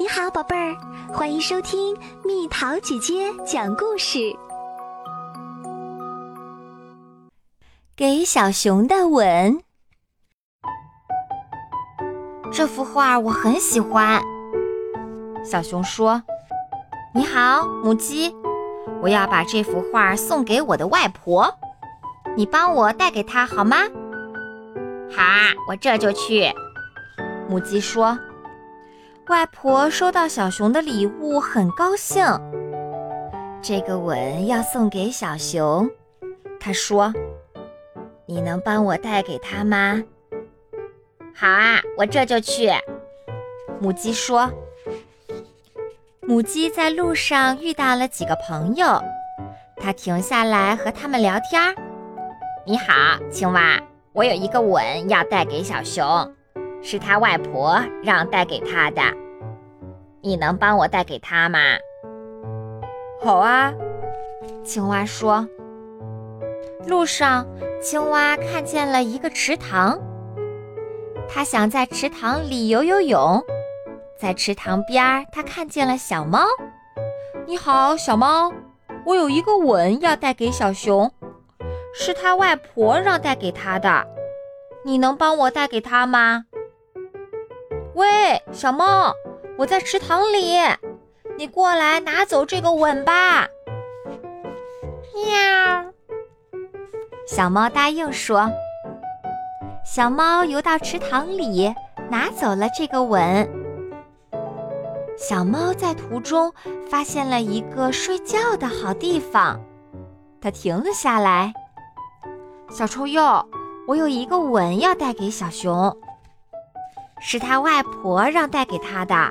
你好，宝贝儿，欢迎收听蜜桃姐姐讲故事。给小熊的吻，这幅画我很喜欢。小熊说：“你好，母鸡，我要把这幅画送给我的外婆，你帮我带给她好吗？”“好啊，我这就去。”母鸡说。外婆收到小熊的礼物，很高兴。这个吻要送给小熊，她说：“你能帮我带给他吗？”“好啊，我这就去。”母鸡说。母鸡在路上遇到了几个朋友，它停下来和他们聊天。“你好，青蛙，我有一个吻要带给小熊。”是他外婆让带给他的，你能帮我带给他吗？好啊，青蛙说。路上，青蛙看见了一个池塘，它想在池塘里游游泳。在池塘边，它看见了小猫。你好，小猫，我有一个吻要带给小熊，是他外婆让带给他的，你能帮我带给他吗？喂，小猫，我在池塘里，你过来拿走这个吻吧。喵，小猫答应说。小猫游到池塘里，拿走了这个吻。小猫在途中发现了一个睡觉的好地方，它停了下来。小臭鼬，我有一个吻要带给小熊。是他外婆让带给他的，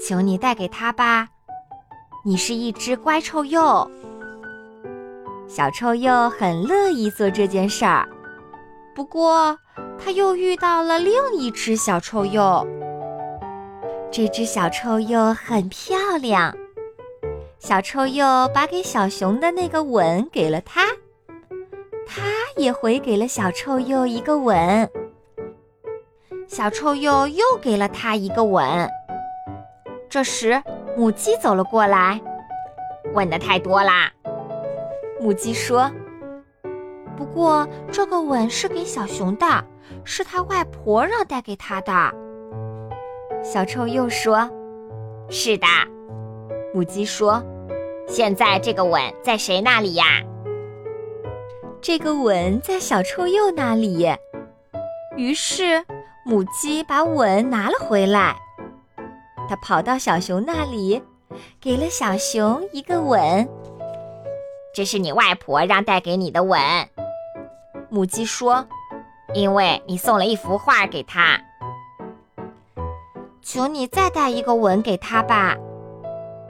请你带给他吧。你是一只乖臭鼬。小臭鼬很乐意做这件事儿，不过他又遇到了另一只小臭鼬。这只小臭鼬很漂亮，小臭鼬把给小熊的那个吻给了他，他也回给了小臭鼬一个吻。小臭鼬又给了他一个吻。这时，母鸡走了过来，吻的太多啦。母鸡说：“不过这个吻是给小熊的，是他外婆让带给他的。”小臭鼬说：“是的。”母鸡说：“现在这个吻在谁那里呀？”这个吻在小臭鼬那里。于是。母鸡把吻拿了回来，它跑到小熊那里，给了小熊一个吻。这是你外婆让带给你的吻，母鸡说：“因为你送了一幅画给她。”求你再带一个吻给她吧，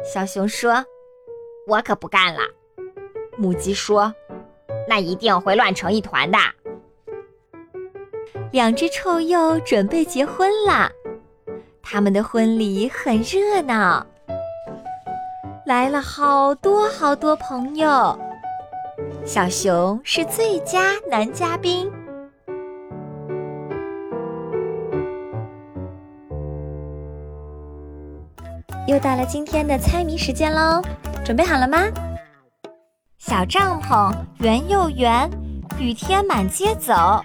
小熊说：“我可不干了。”母鸡说：“那一定会乱成一团的。”两只臭鼬准备结婚啦，他们的婚礼很热闹，来了好多好多朋友。小熊是最佳男嘉宾。又到了今天的猜谜时间喽，准备好了吗？小帐篷圆又圆，雨天满街走。